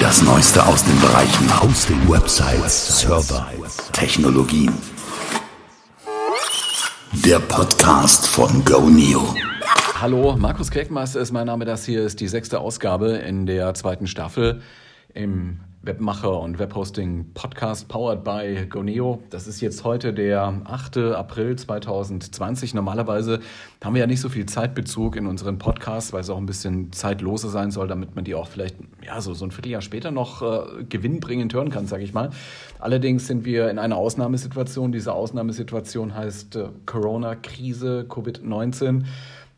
Das Neueste aus den Bereichen Hosting, Websites, Server, Technologien. Der Podcast von GoNeo. Hallo, Markus Kirkmeister ist mein Name. Das hier ist die sechste Ausgabe in der zweiten Staffel im Webmacher und Webhosting Podcast powered by Goneo. Das ist jetzt heute der 8. April 2020. Normalerweise haben wir ja nicht so viel Zeitbezug in unseren Podcasts, weil es auch ein bisschen zeitloser sein soll, damit man die auch vielleicht ja, so, so ein Vierteljahr später noch äh, gewinnbringend hören kann, sage ich mal. Allerdings sind wir in einer Ausnahmesituation. Diese Ausnahmesituation heißt äh, Corona-Krise, Covid-19.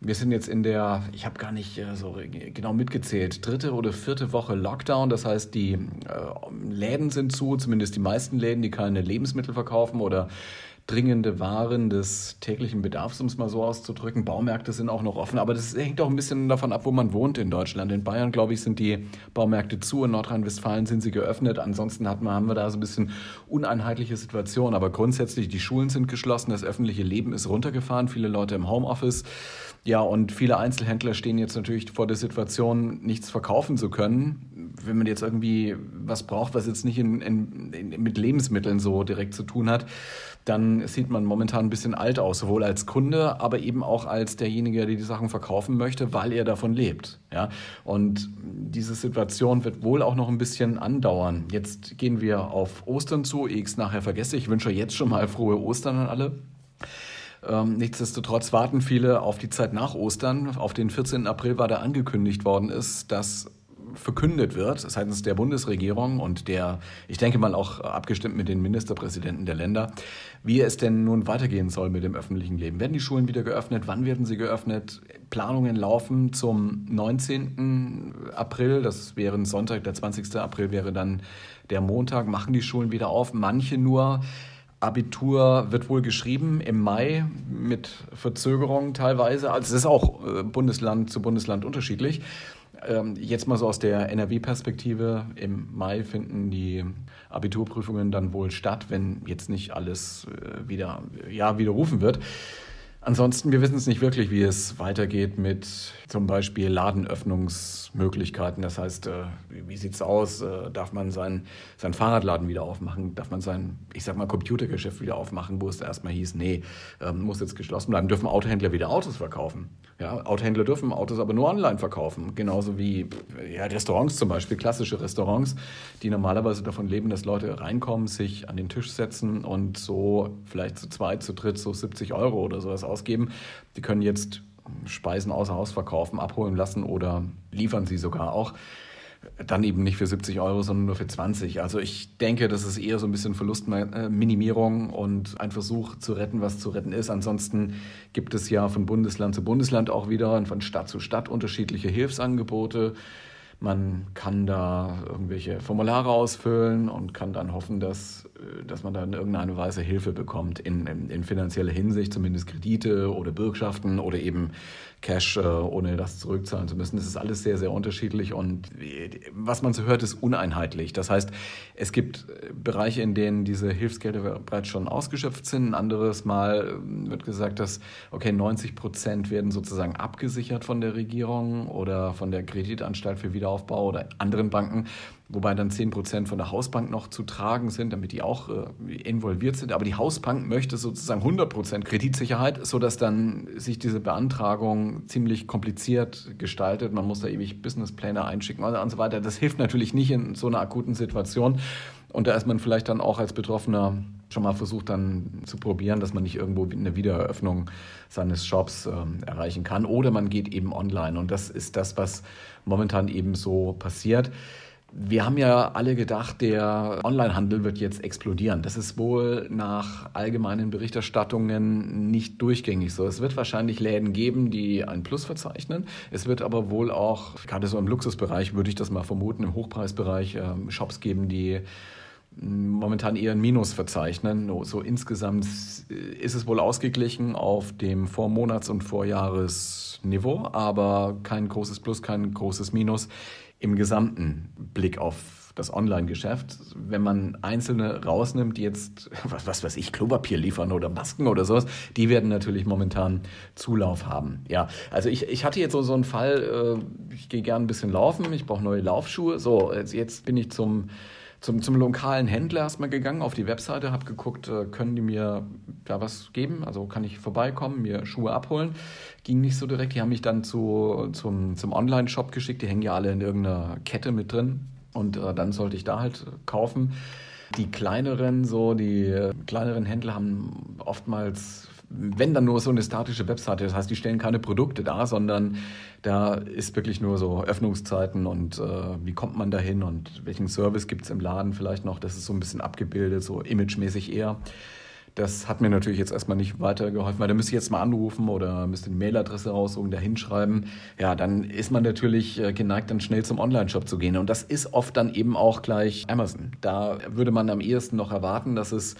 Wir sind jetzt in der, ich habe gar nicht äh, so genau mitgezählt, dritte oder vierte Woche Lockdown. Das heißt, die äh, Läden sind zu, zumindest die meisten Läden, die keine Lebensmittel verkaufen oder dringende Waren des täglichen Bedarfs, um es mal so auszudrücken. Baumärkte sind auch noch offen, aber das hängt auch ein bisschen davon ab, wo man wohnt in Deutschland. In Bayern, glaube ich, sind die Baumärkte zu, in Nordrhein-Westfalen sind sie geöffnet. Ansonsten hat man, haben wir da so ein bisschen uneinheitliche Situation. Aber grundsätzlich, die Schulen sind geschlossen, das öffentliche Leben ist runtergefahren, viele Leute im Homeoffice. Ja, und viele Einzelhändler stehen jetzt natürlich vor der Situation, nichts verkaufen zu können. Wenn man jetzt irgendwie was braucht, was jetzt nicht in, in, in, mit Lebensmitteln so direkt zu tun hat, dann sieht man momentan ein bisschen alt aus, sowohl als Kunde, aber eben auch als derjenige, der die Sachen verkaufen möchte, weil er davon lebt. Ja? Und diese Situation wird wohl auch noch ein bisschen andauern. Jetzt gehen wir auf Ostern zu, ehe ich es nachher vergesse. Ich wünsche jetzt schon mal frohe Ostern an alle. Ähm, nichtsdestotrotz warten viele auf die Zeit nach Ostern. Auf den 14. April war da angekündigt worden ist, dass verkündet wird seitens der Bundesregierung und der, ich denke mal auch abgestimmt mit den Ministerpräsidenten der Länder, wie es denn nun weitergehen soll mit dem öffentlichen Leben. Werden die Schulen wieder geöffnet? Wann werden sie geöffnet? Planungen laufen zum 19. April, das wäre ein Sonntag, der 20. April wäre dann der Montag, machen die Schulen wieder auf, manche nur Abitur wird wohl geschrieben im Mai mit Verzögerung teilweise. Also es ist auch äh, Bundesland zu Bundesland unterschiedlich. Ähm, jetzt mal so aus der NRW-Perspektive. Im Mai finden die Abiturprüfungen dann wohl statt, wenn jetzt nicht alles äh, wieder ja, widerrufen wird. Ansonsten, wir wissen es nicht wirklich, wie es weitergeht mit zum Beispiel Ladenöffnungsmöglichkeiten. Das heißt, äh, wie sieht es aus? Äh, darf man sein, sein Fahrradladen wieder aufmachen? Darf man sein, ich sag mal, Computergeschäft wieder aufmachen, wo es erstmal hieß, nee, ähm, muss jetzt geschlossen bleiben? Dürfen Autohändler wieder Autos verkaufen? Ja, Autohändler dürfen Autos aber nur online verkaufen. Genauso wie ja, Restaurants zum Beispiel, klassische Restaurants, die normalerweise davon leben, dass Leute reinkommen, sich an den Tisch setzen und so vielleicht zu zweit, zu dritt so 70 Euro oder sowas ausgeben. Die können jetzt Speisen außer Haus verkaufen, abholen lassen oder liefern sie sogar auch. Dann eben nicht für 70 Euro, sondern nur für 20. Also ich denke, das ist eher so ein bisschen Verlustminimierung und ein Versuch zu retten, was zu retten ist. Ansonsten gibt es ja von Bundesland zu Bundesland auch wieder und von Stadt zu Stadt unterschiedliche Hilfsangebote. Man kann da irgendwelche Formulare ausfüllen und kann dann hoffen, dass, äh, dass man da in irgendeiner Weise Hilfe bekommt in, in, in finanzieller Hinsicht, zumindest Kredite oder Bürgschaften oder eben Cash, äh, ohne das zurückzahlen zu müssen. Das ist alles sehr, sehr unterschiedlich und was man so hört, ist uneinheitlich. Das heißt, es gibt äh, Bereiche, in denen diese Hilfsgelder bereits schon ausgeschöpft sind. Ein anderes Mal wird gesagt, dass, okay, 90 Prozent werden sozusagen abgesichert von der Regierung oder von der Kreditanstalt für Wiederaufbau oder anderen Banken wobei dann 10% von der Hausbank noch zu tragen sind, damit die auch äh, involviert sind. Aber die Hausbank möchte sozusagen 100% Kreditsicherheit, sodass dann sich diese Beantragung ziemlich kompliziert gestaltet. Man muss da ewig Businesspläne einschicken und so weiter. Das hilft natürlich nicht in so einer akuten Situation. Und da ist man vielleicht dann auch als Betroffener schon mal versucht dann zu probieren, dass man nicht irgendwo eine Wiedereröffnung seines Shops äh, erreichen kann. Oder man geht eben online. Und das ist das, was momentan eben so passiert. Wir haben ja alle gedacht, der Onlinehandel wird jetzt explodieren. Das ist wohl nach allgemeinen Berichterstattungen nicht durchgängig so. Es wird wahrscheinlich Läden geben, die ein Plus verzeichnen. Es wird aber wohl auch, gerade so im Luxusbereich würde ich das mal vermuten, im Hochpreisbereich äh, Shops geben, die momentan eher ein Minus verzeichnen. So insgesamt ist es wohl ausgeglichen auf dem Vormonats- und Vorjahresniveau, aber kein großes Plus, kein großes Minus im gesamten Blick auf das Online-Geschäft. Wenn man einzelne rausnimmt, die jetzt, was, was weiß ich, Klopapier liefern oder Masken oder sowas, die werden natürlich momentan Zulauf haben. Ja, also ich, ich hatte jetzt so, so einen Fall, äh, ich gehe gerne ein bisschen laufen, ich brauche neue Laufschuhe. So, jetzt, jetzt bin ich zum zum, zum lokalen Händler erstmal gegangen, auf die Webseite, habe geguckt, äh, können die mir da was geben? Also kann ich vorbeikommen, mir Schuhe abholen? Ging nicht so direkt. Die haben mich dann zu, zum, zum Online-Shop geschickt. Die hängen ja alle in irgendeiner Kette mit drin. Und äh, dann sollte ich da halt kaufen. Die kleineren, so die äh, kleineren Händler haben oftmals wenn dann nur so eine statische Webseite. Das heißt, die stellen keine Produkte dar, sondern da ist wirklich nur so Öffnungszeiten und äh, wie kommt man dahin und welchen Service gibt es im Laden vielleicht noch. Das ist so ein bisschen abgebildet, so imagemäßig eher. Das hat mir natürlich jetzt erstmal nicht weitergeholfen, weil da müsste ich jetzt mal anrufen oder müsste die Mailadresse raussuchen, da hinschreiben. Ja, dann ist man natürlich äh, geneigt, dann schnell zum Online-Shop zu gehen. Und das ist oft dann eben auch gleich Amazon. Da würde man am ehesten noch erwarten, dass es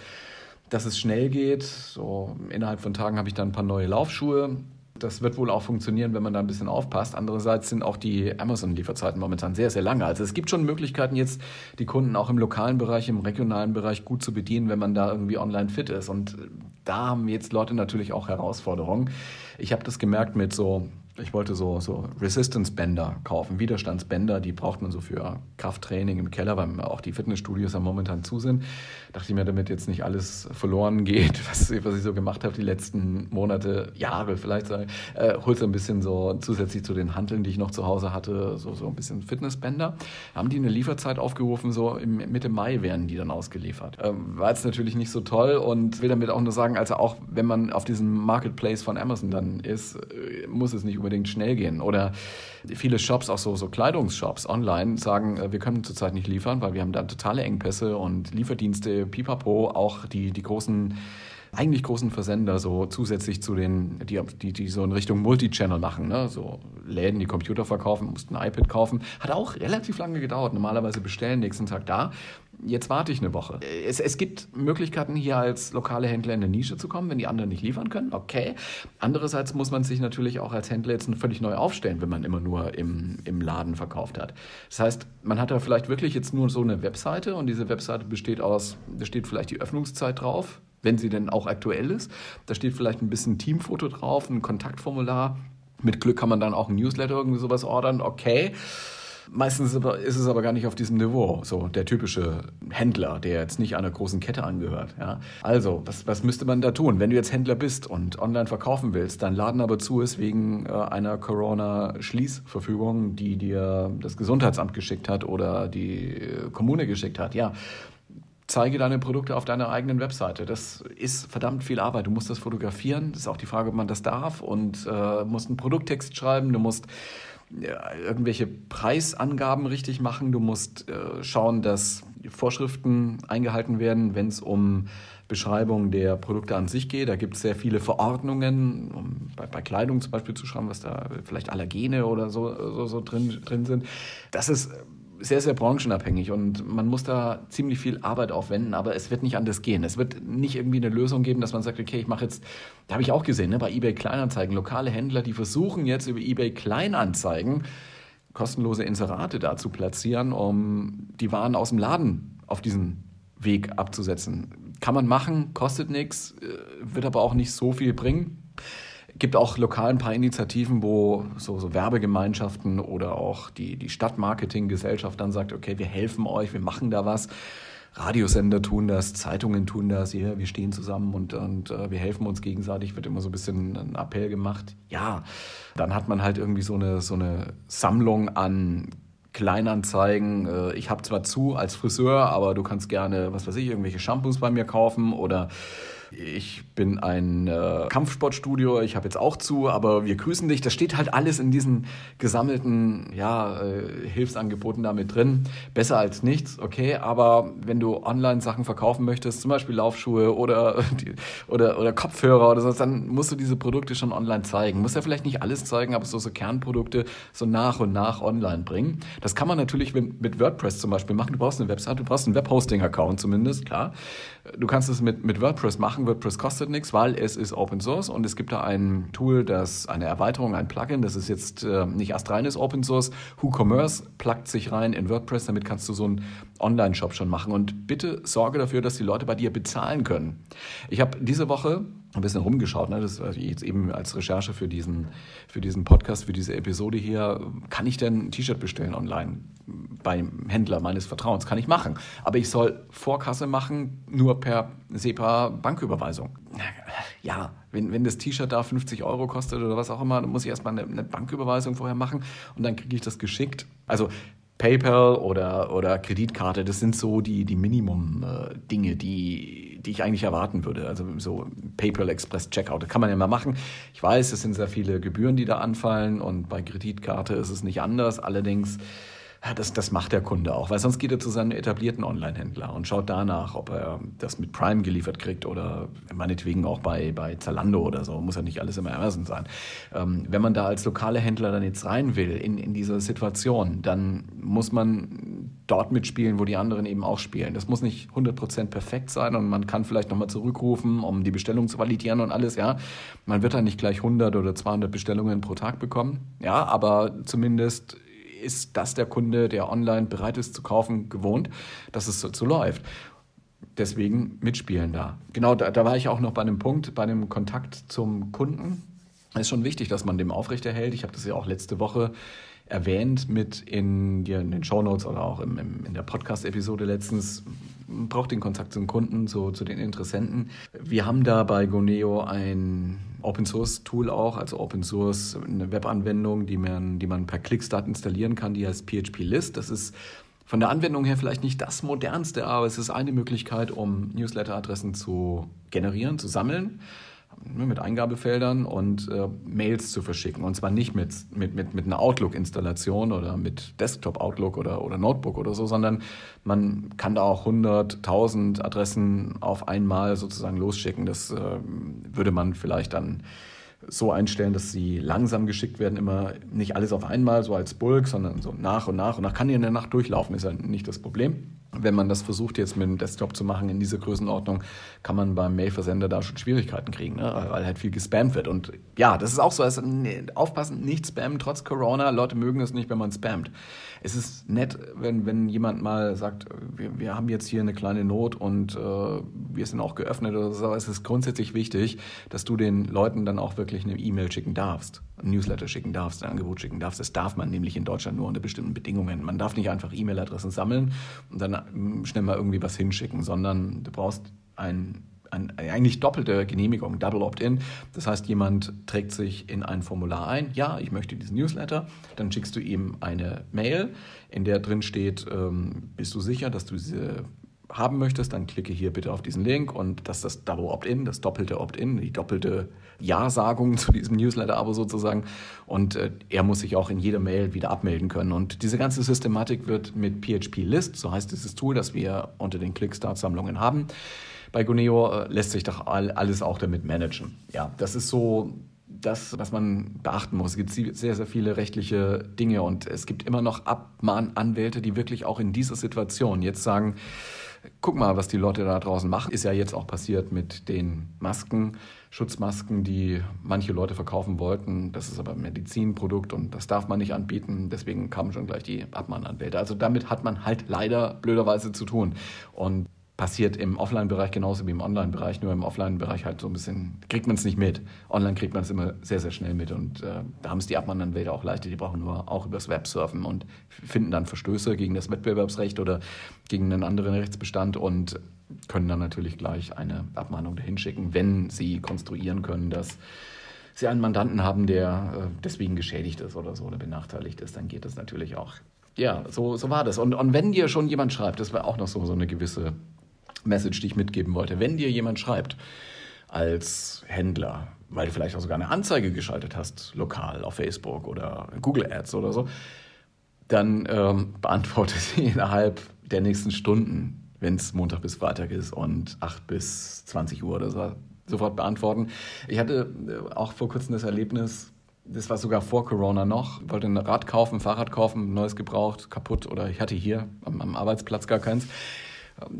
dass es schnell geht. So innerhalb von Tagen habe ich dann ein paar neue Laufschuhe. Das wird wohl auch funktionieren, wenn man da ein bisschen aufpasst. Andererseits sind auch die Amazon-Lieferzeiten momentan sehr, sehr lange. Also es gibt schon Möglichkeiten jetzt, die Kunden auch im lokalen Bereich, im regionalen Bereich gut zu bedienen, wenn man da irgendwie online fit ist. Und da haben jetzt Leute natürlich auch Herausforderungen. Ich habe das gemerkt mit so ich wollte so, so Resistance-Bänder kaufen, Widerstandsbänder, die braucht man so für Krafttraining im Keller, weil auch die Fitnessstudios ja momentan zu sind. Dachte ich mir, damit jetzt nicht alles verloren geht, was, was ich so gemacht habe die letzten Monate, Jahre vielleicht, äh, holst ein bisschen so zusätzlich zu den Handeln, die ich noch zu Hause hatte, so, so ein bisschen Fitnessbänder. Haben die eine Lieferzeit aufgerufen, so im, Mitte Mai werden die dann ausgeliefert. Ähm, war jetzt natürlich nicht so toll und will damit auch nur sagen, also auch wenn man auf diesem Marketplace von Amazon dann ist, äh, muss es nicht unbedingt schnell gehen. Oder viele Shops, auch so, so Kleidungsshops online, sagen, äh, wir können zurzeit nicht liefern, weil wir haben da totale Engpässe und Lieferdienste, pipapo, auch die, die großen eigentlich großen Versender so zusätzlich zu den, die, die, die so in Richtung Multichannel machen, ne? so Läden, die Computer verkaufen, mussten ein iPad kaufen. Hat auch relativ lange gedauert. Normalerweise bestellen, nächsten Tag da. Jetzt warte ich eine Woche. Es, es gibt Möglichkeiten, hier als lokale Händler in eine Nische zu kommen, wenn die anderen nicht liefern können. Okay. Andererseits muss man sich natürlich auch als Händler jetzt völlig neu aufstellen, wenn man immer nur im, im Laden verkauft hat. Das heißt, man hat da vielleicht wirklich jetzt nur so eine Webseite und diese Webseite besteht aus, da steht vielleicht die Öffnungszeit drauf, wenn sie denn auch aktuell ist. Da steht vielleicht ein bisschen Teamfoto drauf, ein Kontaktformular. Mit Glück kann man dann auch ein Newsletter irgendwie sowas ordern. Okay. Meistens ist es aber gar nicht auf diesem Niveau, so der typische Händler, der jetzt nicht einer großen Kette angehört. Ja. Also, was, was müsste man da tun? Wenn du jetzt Händler bist und online verkaufen willst, dein Laden aber zu ist wegen äh, einer Corona-Schließverfügung, die dir das Gesundheitsamt geschickt hat oder die äh, Kommune geschickt hat, ja, zeige deine Produkte auf deiner eigenen Webseite. Das ist verdammt viel Arbeit. Du musst das fotografieren. Das ist auch die Frage, ob man das darf. Und äh, musst einen Produkttext schreiben. Du musst ja, irgendwelche Preisangaben richtig machen. Du musst äh, schauen, dass Vorschriften eingehalten werden, wenn es um Beschreibung der Produkte an sich geht. Da gibt es sehr viele Verordnungen, um bei, bei, Kleidung zum Beispiel zu schreiben, was da vielleicht Allergene oder so, so, so drin, drin sind. Das ist sehr, sehr branchenabhängig und man muss da ziemlich viel Arbeit aufwenden, aber es wird nicht anders gehen. Es wird nicht irgendwie eine Lösung geben, dass man sagt, okay, ich mache jetzt, da habe ich auch gesehen, ne, bei eBay Kleinanzeigen, lokale Händler, die versuchen jetzt über eBay Kleinanzeigen kostenlose Inserate da zu platzieren, um die Waren aus dem Laden auf diesen Weg abzusetzen. Kann man machen, kostet nichts, äh, wird aber auch nicht so viel bringen gibt auch lokal ein paar Initiativen, wo so, so Werbegemeinschaften oder auch die, die Stadtmarketinggesellschaft dann sagt, okay, wir helfen euch, wir machen da was. Radiosender tun das, Zeitungen tun das, ja, wir stehen zusammen und, und äh, wir helfen uns gegenseitig, wird immer so ein bisschen ein Appell gemacht. Ja, dann hat man halt irgendwie so eine, so eine Sammlung an Kleinanzeigen. Äh, ich habe zwar zu als Friseur, aber du kannst gerne, was weiß ich, irgendwelche Shampoos bei mir kaufen oder ich bin ein äh, Kampfsportstudio, ich habe jetzt auch zu, aber wir grüßen dich. Das steht halt alles in diesen gesammelten ja, äh, Hilfsangeboten damit drin. Besser als nichts, okay, aber wenn du online Sachen verkaufen möchtest, zum Beispiel Laufschuhe oder, oder, oder Kopfhörer oder so, dann musst du diese Produkte schon online zeigen. Musst ja vielleicht nicht alles zeigen, aber so, so Kernprodukte so nach und nach online bringen. Das kann man natürlich mit, mit WordPress zum Beispiel machen. Du brauchst eine Website, du brauchst einen Webhosting-Account zumindest, klar. Du kannst es mit, mit WordPress machen. WordPress kostet kostet nichts, weil es ist Open Source und es gibt da ein Tool, das eine Erweiterung, ein Plugin, das ist jetzt äh, nicht astreines Open Source. WhoCommerce pluggt sich rein in WordPress, damit kannst du so einen Online-Shop schon machen. Und bitte sorge dafür, dass die Leute bei dir bezahlen können. Ich habe diese Woche ein bisschen rumgeschaut. Ne? Das war jetzt eben als Recherche für diesen, für diesen Podcast, für diese Episode hier. Kann ich denn ein T-Shirt bestellen online beim Händler meines Vertrauens? Kann ich machen. Aber ich soll Vorkasse machen, nur per SEPA-Banküberweisung. Ja, wenn, wenn das T-Shirt da 50 Euro kostet oder was auch immer, dann muss ich erstmal eine, eine Banküberweisung vorher machen und dann kriege ich das geschickt. Also PayPal oder, oder Kreditkarte, das sind so die, die Minimum-Dinge, äh, die die ich eigentlich erwarten würde. Also so PayPal Express Checkout, das kann man ja mal machen. Ich weiß, es sind sehr viele Gebühren, die da anfallen und bei Kreditkarte ist es nicht anders. Allerdings das, das macht der Kunde auch, weil sonst geht er zu seinem etablierten Online-Händler und schaut danach, ob er das mit Prime geliefert kriegt oder meinetwegen auch bei, bei Zalando oder so. Muss ja nicht alles immer Amazon sein. Ähm, wenn man da als lokale Händler dann jetzt rein will in, in diese Situation, dann muss man dort mitspielen, wo die anderen eben auch spielen. Das muss nicht 100% perfekt sein und man kann vielleicht nochmal zurückrufen, um die Bestellung zu validieren und alles, ja. Man wird dann nicht gleich 100 oder 200 Bestellungen pro Tag bekommen, ja, aber zumindest ist das der Kunde, der online bereit ist zu kaufen, gewohnt, dass es so, so läuft. Deswegen mitspielen da. Genau, da, da war ich auch noch bei einem Punkt, bei dem Kontakt zum Kunden. Es ist schon wichtig, dass man dem aufrechterhält. Ich habe das ja auch letzte Woche erwähnt mit in, in den Shownotes oder auch im, im, in der Podcast-Episode letztens, braucht den Kontakt zum Kunden, so, zu den Interessenten. Wir haben da bei Goneo ein Open Source Tool auch, also Open Source, eine Webanwendung, die man, die man per Klickstart installieren kann, die heißt PHP List. Das ist von der Anwendung her vielleicht nicht das modernste, aber es ist eine Möglichkeit, um Newsletter-Adressen zu generieren, zu sammeln mit Eingabefeldern und äh, Mails zu verschicken. Und zwar nicht mit, mit, mit, mit einer Outlook-Installation oder mit Desktop-Outlook oder, oder Notebook oder so, sondern man kann da auch 100, 1000 Adressen auf einmal sozusagen losschicken. Das äh, würde man vielleicht dann so einstellen, dass sie langsam geschickt werden, immer nicht alles auf einmal, so als Bulk, sondern so nach und nach. Und nach kann die in der Nacht durchlaufen, ist ja nicht das Problem wenn man das versucht jetzt mit dem Desktop zu machen in dieser Größenordnung, kann man beim Mailversender da schon Schwierigkeiten kriegen, ne? weil halt viel gespammt wird. Und ja, das ist auch so, also, aufpassen, nicht spammen, trotz Corona. Leute mögen es nicht, wenn man spammt. Es ist nett, wenn, wenn jemand mal sagt, wir, wir haben jetzt hier eine kleine Not und äh, wir sind auch geöffnet oder so. Es ist grundsätzlich wichtig, dass du den Leuten dann auch wirklich eine E-Mail schicken darfst, ein Newsletter schicken darfst, ein Angebot schicken darfst. Das darf man nämlich in Deutschland nur unter bestimmten Bedingungen. Man darf nicht einfach E-Mail-Adressen sammeln und dann schnell mal irgendwie was hinschicken, sondern du brauchst ein ein, eigentlich doppelte Genehmigung, Double Opt-in. Das heißt, jemand trägt sich in ein Formular ein, ja, ich möchte diesen Newsletter, dann schickst du ihm eine Mail, in der drin steht, ähm, bist du sicher, dass du diese haben möchtest, dann klicke hier bitte auf diesen Link und das ist das Double Opt-in, das doppelte Opt-in, die doppelte Ja-Sagung zu diesem Newsletter-Abo sozusagen. Und äh, er muss sich auch in jeder Mail wieder abmelden können. Und diese ganze Systematik wird mit PHP List, so heißt dieses Tool, das wir unter den Clickstart-Sammlungen haben, bei Guneo äh, lässt sich doch alles auch damit managen. Ja, das ist so das, was man beachten muss. Es gibt sehr, sehr viele rechtliche Dinge und es gibt immer noch Abmahnanwälte, die wirklich auch in dieser Situation jetzt sagen, guck mal, was die Leute da draußen machen. Ist ja jetzt auch passiert mit den Masken, Schutzmasken, die manche Leute verkaufen wollten. Das ist aber ein Medizinprodukt und das darf man nicht anbieten. Deswegen kamen schon gleich die Abmahnanwälte. Also damit hat man halt leider blöderweise zu tun. Und passiert im Offline-Bereich genauso wie im Online-Bereich, nur im Offline-Bereich halt so ein bisschen, kriegt man es nicht mit. Online kriegt man es immer sehr, sehr schnell mit und äh, da haben es die Abmahnanwälte auch leichter, die brauchen nur auch übers Web surfen und finden dann Verstöße gegen das Wettbewerbsrecht oder gegen einen anderen Rechtsbestand und können dann natürlich gleich eine Abmahnung dahin schicken, wenn sie konstruieren können, dass sie einen Mandanten haben, der äh, deswegen geschädigt ist oder so oder benachteiligt ist, dann geht das natürlich auch. Ja, so, so war das. Und, und wenn dir schon jemand schreibt, das war auch noch so, so eine gewisse Message, die ich mitgeben wollte. Wenn dir jemand schreibt als Händler, weil du vielleicht auch sogar eine Anzeige geschaltet hast, lokal auf Facebook oder Google Ads oder so, dann ähm, beantworte sie innerhalb der nächsten Stunden, wenn es Montag bis Freitag ist und 8 bis 20 Uhr oder so, sofort beantworten. Ich hatte äh, auch vor kurzem das Erlebnis, das war sogar vor Corona noch, wollte ein Rad kaufen, Fahrrad kaufen, neues gebraucht, kaputt oder ich hatte hier am, am Arbeitsplatz gar keins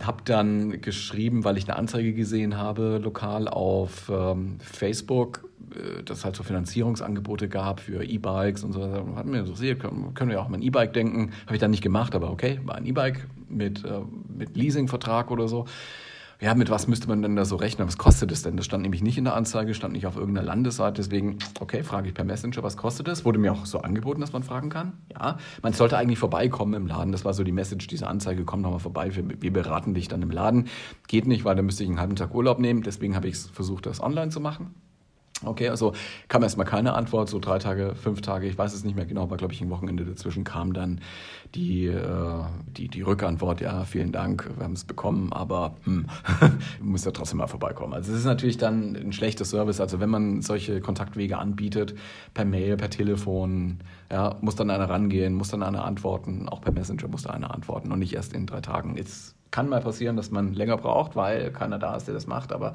Habe dann geschrieben, weil ich eine Anzeige gesehen habe, lokal auf ähm, Facebook, äh, dass es halt so Finanzierungsangebote gab für E-Bikes und so. Hat mir interessiert, können, können wir auch mal ein E-Bike denken. Habe ich dann nicht gemacht, aber okay, war ein E-Bike mit, äh, mit Leasingvertrag oder so ja, mit was müsste man denn da so rechnen? Was kostet es denn? Das stand nämlich nicht in der Anzeige, stand nicht auf irgendeiner Landesseite. Deswegen, okay, frage ich per Messenger, was kostet das? Wurde mir auch so angeboten, dass man fragen kann. Ja, man sollte eigentlich vorbeikommen im Laden. Das war so die Message dieser Anzeige. Komm doch mal vorbei, wir beraten dich dann im Laden. Geht nicht, weil dann müsste ich einen halben Tag Urlaub nehmen. Deswegen habe ich versucht, das online zu machen. Okay, also kam erstmal keine Antwort, so drei Tage, fünf Tage, ich weiß es nicht mehr genau, war glaube ich ein Wochenende dazwischen, kam dann die, äh, die, die Rückantwort, ja, vielen Dank, wir haben es bekommen, aber hm, du musst ja trotzdem mal vorbeikommen. Also es ist natürlich dann ein schlechter Service, also wenn man solche Kontaktwege anbietet, per Mail, per Telefon, ja, muss dann einer rangehen, muss dann einer antworten, auch per Messenger muss da einer antworten und nicht erst in drei Tagen. Es kann mal passieren, dass man länger braucht, weil keiner da ist, der das macht, aber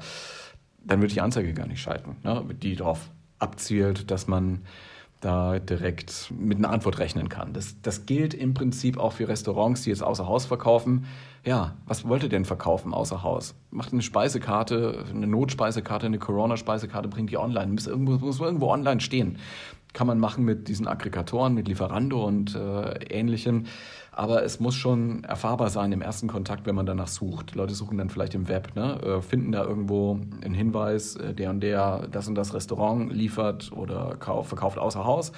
dann würde ich die Anzeige gar nicht schalten, ne? die darauf abzielt, dass man da direkt mit einer Antwort rechnen kann. Das, das gilt im Prinzip auch für Restaurants, die jetzt außer Haus verkaufen. Ja, was wollt ihr denn verkaufen außer Haus? Macht eine Speisekarte, eine Notspeisekarte, eine Corona-Speisekarte, bringt die online. Muss irgendwo, muss irgendwo online stehen. Kann man machen mit diesen Aggregatoren, mit Lieferando und äh, ähnlichem. Aber es muss schon erfahrbar sein im ersten Kontakt, wenn man danach sucht. Die Leute suchen dann vielleicht im Web, ne? Äh, finden da irgendwo einen Hinweis, äh, der und der das und das Restaurant liefert oder verkauft außer Haus.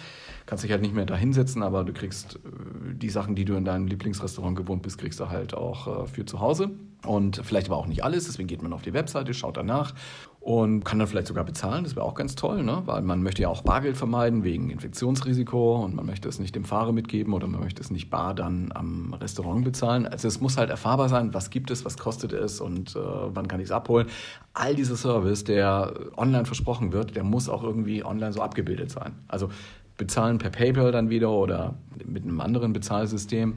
Kannst dich halt nicht mehr da hinsetzen, aber du kriegst äh, die Sachen, die du in deinem Lieblingsrestaurant gewohnt bist, kriegst du halt auch für zu Hause. Und vielleicht aber auch nicht alles, deswegen geht man auf die Webseite, schaut danach und kann dann vielleicht sogar bezahlen. Das wäre auch ganz toll, ne? weil man möchte ja auch Bargeld vermeiden wegen Infektionsrisiko und man möchte es nicht dem Fahrer mitgeben oder man möchte es nicht bar dann am Restaurant bezahlen. Also es muss halt erfahrbar sein, was gibt es, was kostet es und äh, wann kann ich es abholen. All dieser Service, der online versprochen wird, der muss auch irgendwie online so abgebildet sein. Also bezahlen per PayPal dann wieder oder mit einem anderen Bezahlsystem.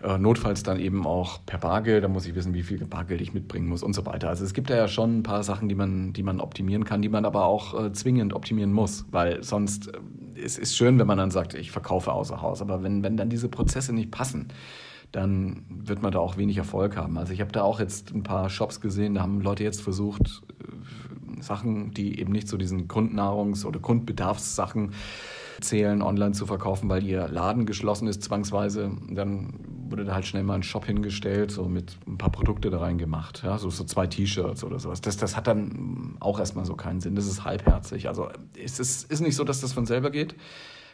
Äh, notfalls dann eben auch per Bargeld, da muss ich wissen, wie viel Bargeld ich mitbringen muss und so weiter. Also es gibt da ja schon ein paar Sachen, die man, die man optimieren kann, die man aber auch äh, zwingend optimieren muss, weil sonst äh, es ist schön, wenn man dann sagt, ich verkaufe außer Haus, aber wenn, wenn dann diese Prozesse nicht passen, dann wird man da auch wenig Erfolg haben. Also ich habe da auch jetzt ein paar Shops gesehen, da haben Leute jetzt versucht, äh, Sachen, die eben nicht zu so diesen Grundnahrungs- oder Grundbedarfssachen zählen, online zu verkaufen, weil ihr Laden geschlossen ist zwangsweise. Dann wurde da halt schnell mal ein Shop hingestellt, so mit ein paar Produkte da reingemacht, ja, so, so zwei T-Shirts oder sowas. Das, das hat dann auch erstmal so keinen Sinn. Das ist halbherzig. Also es ist, ist nicht so, dass das von selber geht.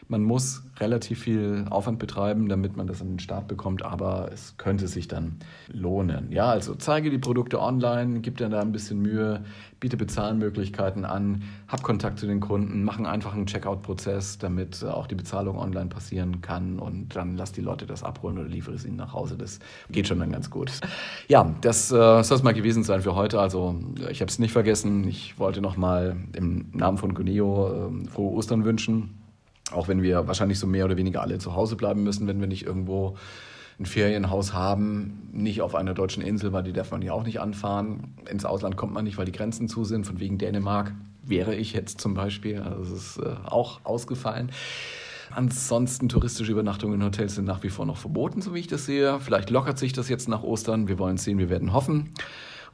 Man muss relativ viel Aufwand betreiben, damit man das an den Start bekommt, aber es könnte sich dann lohnen. Ja, also zeige die Produkte online, gib dir da ein bisschen Mühe, biete Bezahlmöglichkeiten an, hab Kontakt zu den Kunden, mach einen einfachen Checkout-Prozess, damit auch die Bezahlung online passieren kann und dann lass die Leute das abholen oder liefere es ihnen nach Hause. Das geht schon dann ganz gut. Ja, das äh, soll es mal gewesen sein für heute. Also ich habe es nicht vergessen. Ich wollte nochmal im Namen von Guneo äh, frohe Ostern wünschen. Auch wenn wir wahrscheinlich so mehr oder weniger alle zu Hause bleiben müssen, wenn wir nicht irgendwo ein Ferienhaus haben, nicht auf einer deutschen Insel, weil die darf man ja auch nicht anfahren. Ins Ausland kommt man nicht, weil die Grenzen zu sind. Von wegen Dänemark wäre ich jetzt zum Beispiel. Also es ist äh, auch ausgefallen. Ansonsten touristische Übernachtungen in Hotels sind nach wie vor noch verboten, so wie ich das sehe. Vielleicht lockert sich das jetzt nach Ostern. Wir wollen sehen, wir werden hoffen.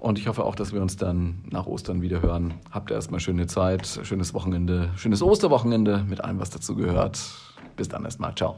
Und ich hoffe auch, dass wir uns dann nach Ostern wieder hören. Habt erstmal schöne Zeit, schönes Wochenende, schönes Osterwochenende mit allem, was dazu gehört. Bis dann erstmal. Ciao.